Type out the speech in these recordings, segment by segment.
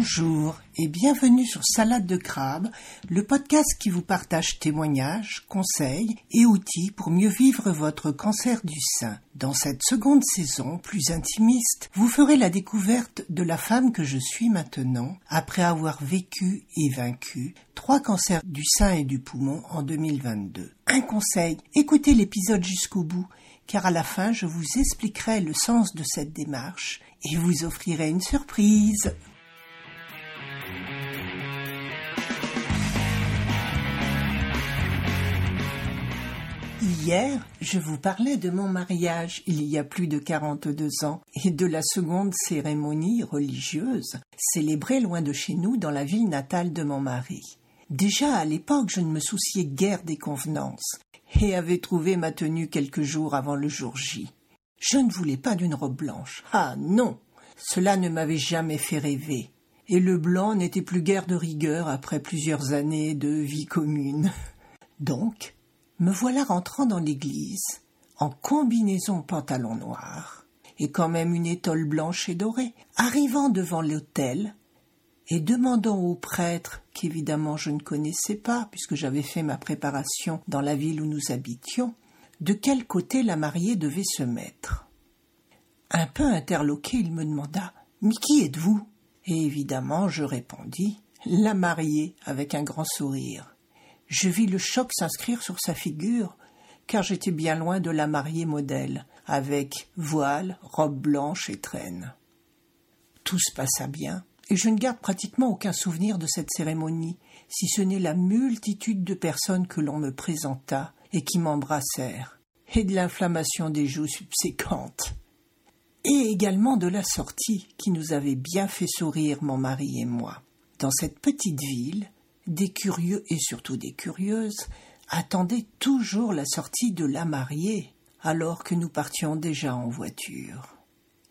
Bonjour et bienvenue sur Salade de crabe, le podcast qui vous partage témoignages, conseils et outils pour mieux vivre votre cancer du sein. Dans cette seconde saison, plus intimiste, vous ferez la découverte de la femme que je suis maintenant, après avoir vécu et vaincu trois cancers du sein et du poumon en 2022. Un conseil, écoutez l'épisode jusqu'au bout, car à la fin je vous expliquerai le sens de cette démarche et vous offrirai une surprise. Hier, je vous parlais de mon mariage il y a plus de 42 ans et de la seconde cérémonie religieuse célébrée loin de chez nous dans la ville natale de mon mari. Déjà à l'époque, je ne me souciais guère des convenances et avais trouvé ma tenue quelques jours avant le jour J. Je ne voulais pas d'une robe blanche. Ah non. Cela ne m'avait jamais fait rêver. Et le blanc n'était plus guère de rigueur après plusieurs années de vie commune. Donc, me voilà rentrant dans l'église, en combinaison pantalon noir, et quand même une étole blanche et dorée, arrivant devant l'autel, et demandant au prêtre, qu'évidemment je ne connaissais pas, puisque j'avais fait ma préparation dans la ville où nous habitions, de quel côté la mariée devait se mettre. Un peu interloqué, il me demanda Mais qui êtes-vous? Et évidemment, je répondis La mariée, avec un grand sourire je vis le choc s'inscrire sur sa figure, car j'étais bien loin de la mariée modèle, avec voile, robe blanche et traîne. Tout se passa bien, et je ne garde pratiquement aucun souvenir de cette cérémonie, si ce n'est la multitude de personnes que l'on me présenta et qui m'embrassèrent, et de l'inflammation des joues subséquentes, et également de la sortie qui nous avait bien fait sourire mon mari et moi. Dans cette petite ville, des curieux et surtout des curieuses attendaient toujours la sortie de la mariée, alors que nous partions déjà en voiture.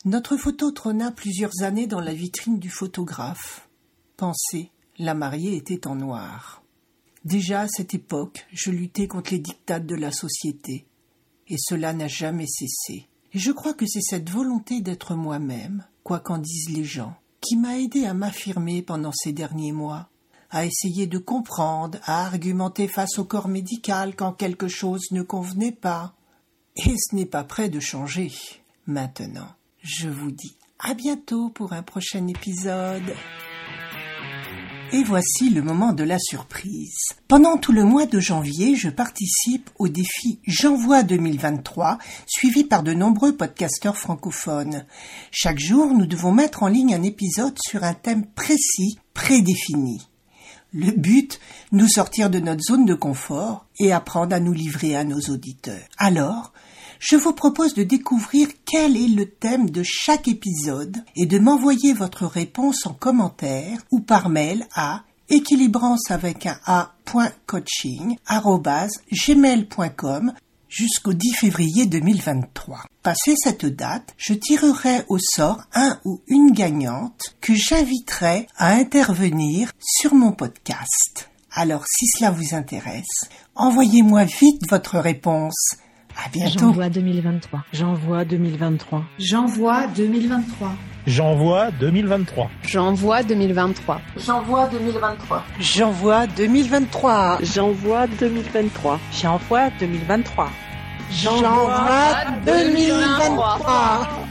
Notre photo trôna plusieurs années dans la vitrine du photographe. Pensez, la mariée était en noir. Déjà à cette époque, je luttais contre les dictats de la société, et cela n'a jamais cessé. Je crois que c'est cette volonté d'être moi-même, quoi qu'en disent les gens, qui m'a aidé à m'affirmer pendant ces derniers mois, à essayer de comprendre, à argumenter face au corps médical quand quelque chose ne convenait pas. Et ce n'est pas prêt de changer. Maintenant, je vous dis à bientôt pour un prochain épisode. Et voici le moment de la surprise. Pendant tout le mois de janvier, je participe au défi J'envoie 2023, suivi par de nombreux podcasteurs francophones. Chaque jour, nous devons mettre en ligne un épisode sur un thème précis, prédéfini. Le but, nous sortir de notre zone de confort et apprendre à nous livrer à nos auditeurs. Alors, je vous propose de découvrir quel est le thème de chaque épisode et de m'envoyer votre réponse en commentaire ou par mail à équilibrance avec un a.coaching.gmail.com jusqu'au 10 février 2023. Passé cette date, je tirerai au sort un ou une gagnante que j'inviterai à intervenir sur mon podcast. Alors si cela vous intéresse, envoyez-moi vite votre réponse. À bientôt. J'envoie 2023. J'envoie 2023. J'envoie 2023. J'envoie 2023. J'envoie 2023. J'envoie 2023. J'envoie 2023. J'envoie 2023. J'envoie 2023. J'envoie 2023.